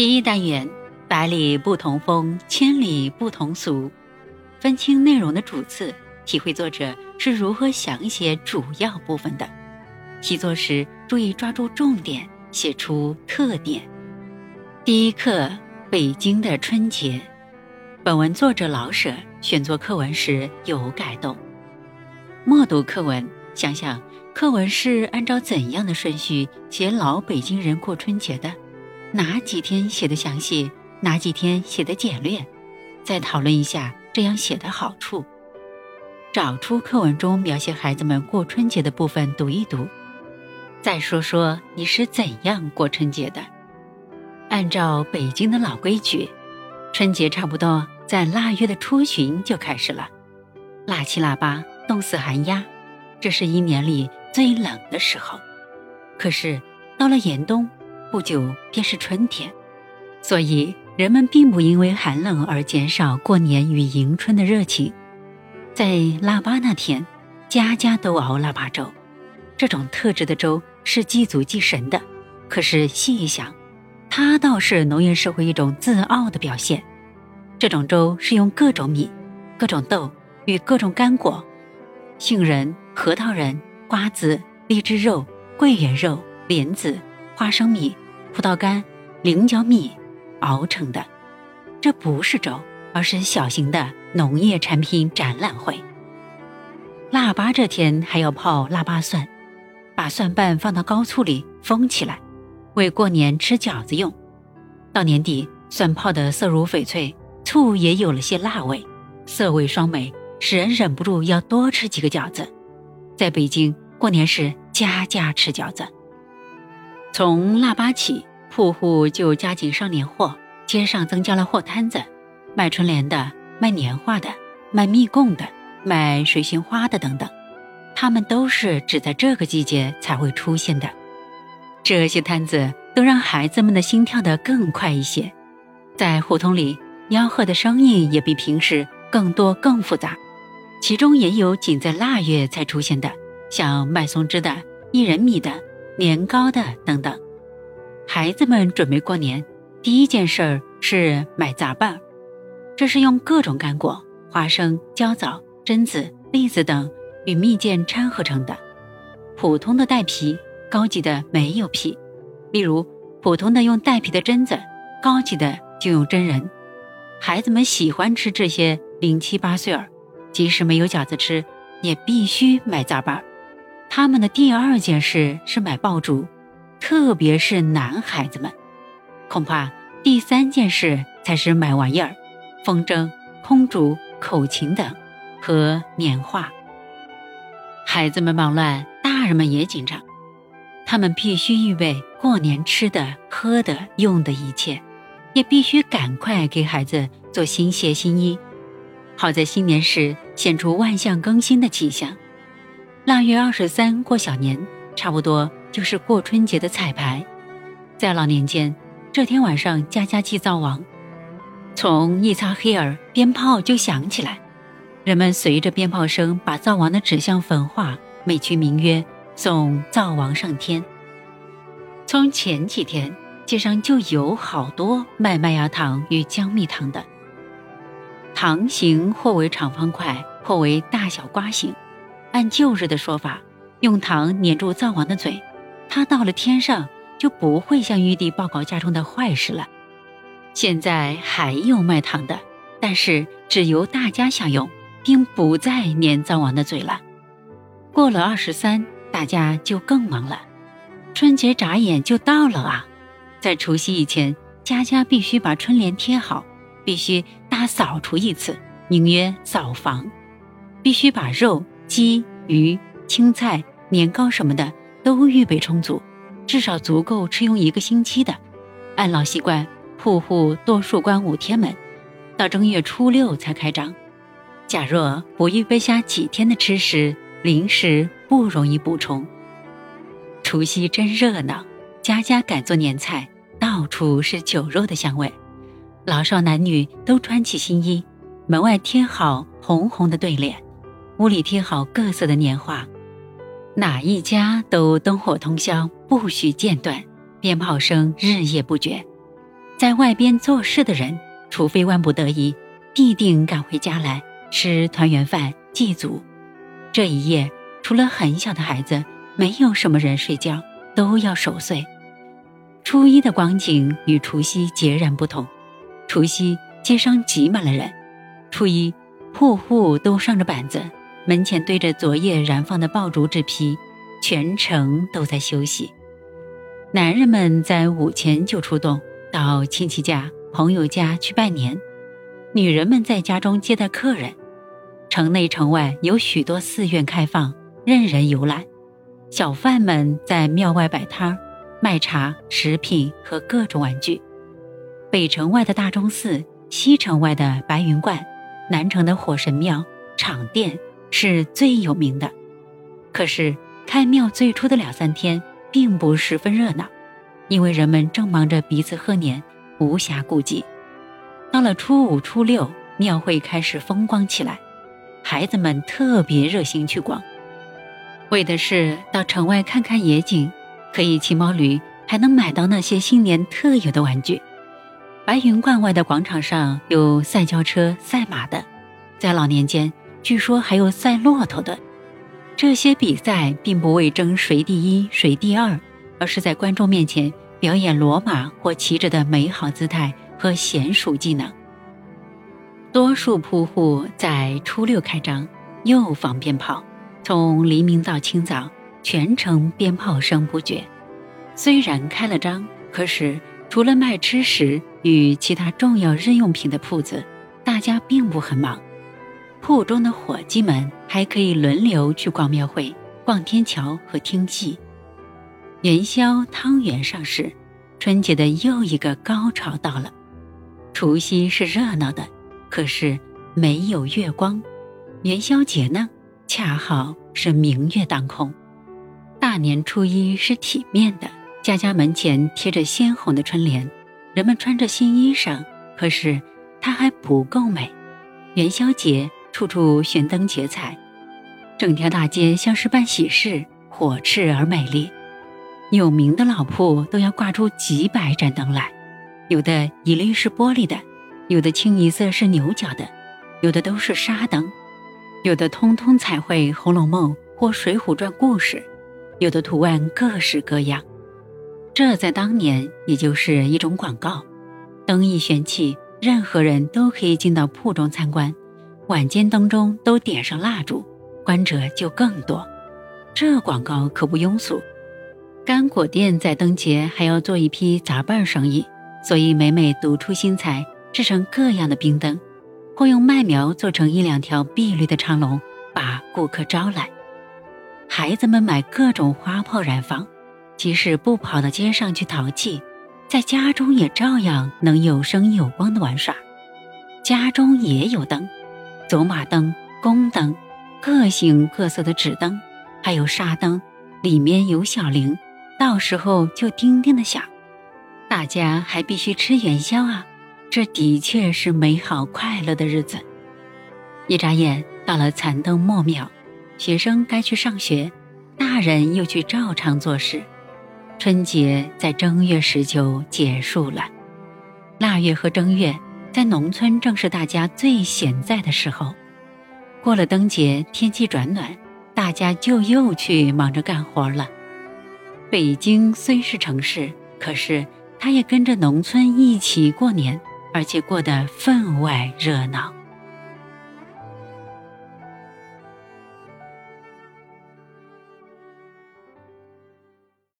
第一单元：百里不同风，千里不同俗。分清内容的主次，体会作者是如何详写主要部分的。习作时注意抓住重点，写出特点。第一课：北京的春节。本文作者老舍选作课文时有改动。默读课文，想想课文是按照怎样的顺序写老北京人过春节的？哪几天写的详细，哪几天写的简略？再讨论一下这样写的好处。找出课文中描写孩子们过春节的部分读一读。再说说你是怎样过春节的？按照北京的老规矩。春节差不多在腊月的初旬就开始了，腊七腊八冻死寒鸦，这是一年里最冷的时候。可是到了严冬，不久便是春天，所以人们并不因为寒冷而减少过年与迎春的热情。在腊八那天，家家都熬腊八粥，这种特制的粥是祭祖祭神的。可是细一想。它倒是农业社会一种自傲的表现。这种粥是用各种米、各种豆与各种干果——杏仁、核桃仁、瓜子、荔枝肉、桂圆肉、莲子、花生米、葡萄干、菱角蜜熬成的。这不是粥，而是小型的农业产品展览会。腊八这天还要泡腊八蒜，把蒜瓣放到高醋里封起来。为过年吃饺子用，到年底蒜泡的色如翡翠，醋也有了些辣味，色味双美，使人忍不住要多吃几个饺子。在北京过年时，家家吃饺子。从腊八起，铺户就加紧上年货，街上增加了货摊子，卖春联的，卖年画的，卖蜜供的，卖水仙花的等等，他们都是只在这个季节才会出现的。这些摊子都让孩子们的心跳得更快一些，在胡同里吆喝的声音也比平时更多更复杂，其中也有仅在腊月才出现的，像卖松枝的、薏仁米的、年糕的等等。孩子们准备过年，第一件事儿是买杂拌儿，这是用各种干果、花生、焦枣、榛子、栗子等与蜜饯掺合成的，普通的带皮。高级的没有皮，例如普通的用带皮的榛子，高级的就用真人。孩子们喜欢吃这些零七八碎儿，即使没有饺子吃，也必须买杂拌儿。他们的第二件事是买爆竹，特别是男孩子们，恐怕第三件事才是买玩意儿，风筝、空竹、口琴等和年画。孩子们忙乱，大人们也紧张。他们必须预备过年吃的、喝的、用的一切，也必须赶快给孩子做新鞋、新衣，好在新年时显出万象更新的气象。腊月二十三过小年，差不多就是过春节的彩排。在老年间，这天晚上家家祭灶王，从一擦黑儿，鞭炮就响起来，人们随着鞭炮声把灶王的纸像焚化，美其名曰。送灶王上天。从前几天，街上就有好多卖麦芽糖与姜蜜糖的。糖形或为长方块，或为大小瓜形。按旧日的说法，用糖粘住灶王的嘴，他到了天上就不会向玉帝报告家中的坏事了。现在还有卖糖的，但是只由大家享用，并不再粘灶王的嘴了。过了二十三。大家就更忙了，春节眨眼就到了啊！在除夕以前，家家必须把春联贴好，必须大扫除一次，名曰扫房，必须把肉、鸡、鱼、青菜、年糕什么的都预备充足，至少足够吃用一个星期的。按老习惯，户户多数关五天门，到正月初六才开张。假若不预备下几天的吃食。零食不容易补充。除夕真热闹，家家赶做年菜，到处是酒肉的香味。老少男女都穿起新衣，门外贴好红红的对联，屋里贴好各色的年画，哪一家都灯火通宵，不许间断，鞭炮声日夜不绝。在外边做事的人，除非万不得已，必定赶回家来吃团圆饭祭祖。这一夜，除了很小的孩子，没有什么人睡觉，都要守岁。初一的光景与除夕截然不同。除夕街上挤满了人，初一户户都上着板子，门前堆着昨夜燃放的爆竹纸皮，全城都在休息。男人们在午前就出动，到亲戚家、朋友家去拜年；女人们在家中接待客人。城内城外有许多寺院开放，任人游览。小贩们在庙外摆摊儿，卖茶、食品和各种玩具。北城外的大钟寺，西城外的白云观，南城的火神庙、场店是最有名的。可是开庙最初的两三天。并不十分热闹，因为人们正忙着彼此贺年，无暇顾及。到了初五、初六，庙会开始风光起来，孩子们特别热心去逛，为的是到城外看看野景，可以骑毛驴，还能买到那些新年特有的玩具。白云观外的广场上有赛轿车、赛马的，在老年间，据说还有赛骆驼的。这些比赛并不为争谁第一谁第二，而是在观众面前表演骡马或骑着的美好姿态和娴熟技能。多数铺户在初六开张，又放鞭炮，从黎明到清早，全城鞭炮声不绝。虽然开了张，可是除了卖吃食与其他重要日用品的铺子，大家并不很忙。铺中的伙计们还可以轮流去逛庙会、逛天桥和听戏。元宵汤圆上市，春节的又一个高潮到了。除夕是热闹的，可是没有月光；元宵节呢，恰好是明月当空。大年初一是体面的，家家门前贴着鲜红的春联，人们穿着新衣裳，可是它还不够美。元宵节。处处悬灯结彩，整条大街像是办喜事，火炽而美丽。有名的老铺都要挂出几百盏灯来，有的一律是玻璃的，有的清一色是牛角的，有的都是纱灯，有的通通彩绘《红楼梦》或《水浒传》故事，有的图案各式各样。这在当年也就是一种广告。灯一悬起，任何人都可以进到铺中参观。晚间灯中都点上蜡烛，观者就更多。这广告可不庸俗。干果店在灯节还要做一批杂拌生意，所以每每独出心裁，制成各样的冰灯，或用麦苗做成一两条碧绿的长龙，把顾客招来。孩子们买各种花炮燃放，即使不跑到街上去淘气，在家中也照样能有声有光的玩耍。家中也有灯。走马灯、宫灯，各形各色的纸灯，还有纱灯，里面有小铃，到时候就叮叮的响。大家还必须吃元宵啊！这的确是美好快乐的日子。一眨眼到了残灯末秒，学生该去上学，大人又去照常做事。春节在正月十九结束了，腊月和正月。在农村，正是大家最闲在的时候。过了灯节，天气转暖，大家就又去忙着干活了。北京虽是城市，可是它也跟着农村一起过年，而且过得分外热闹。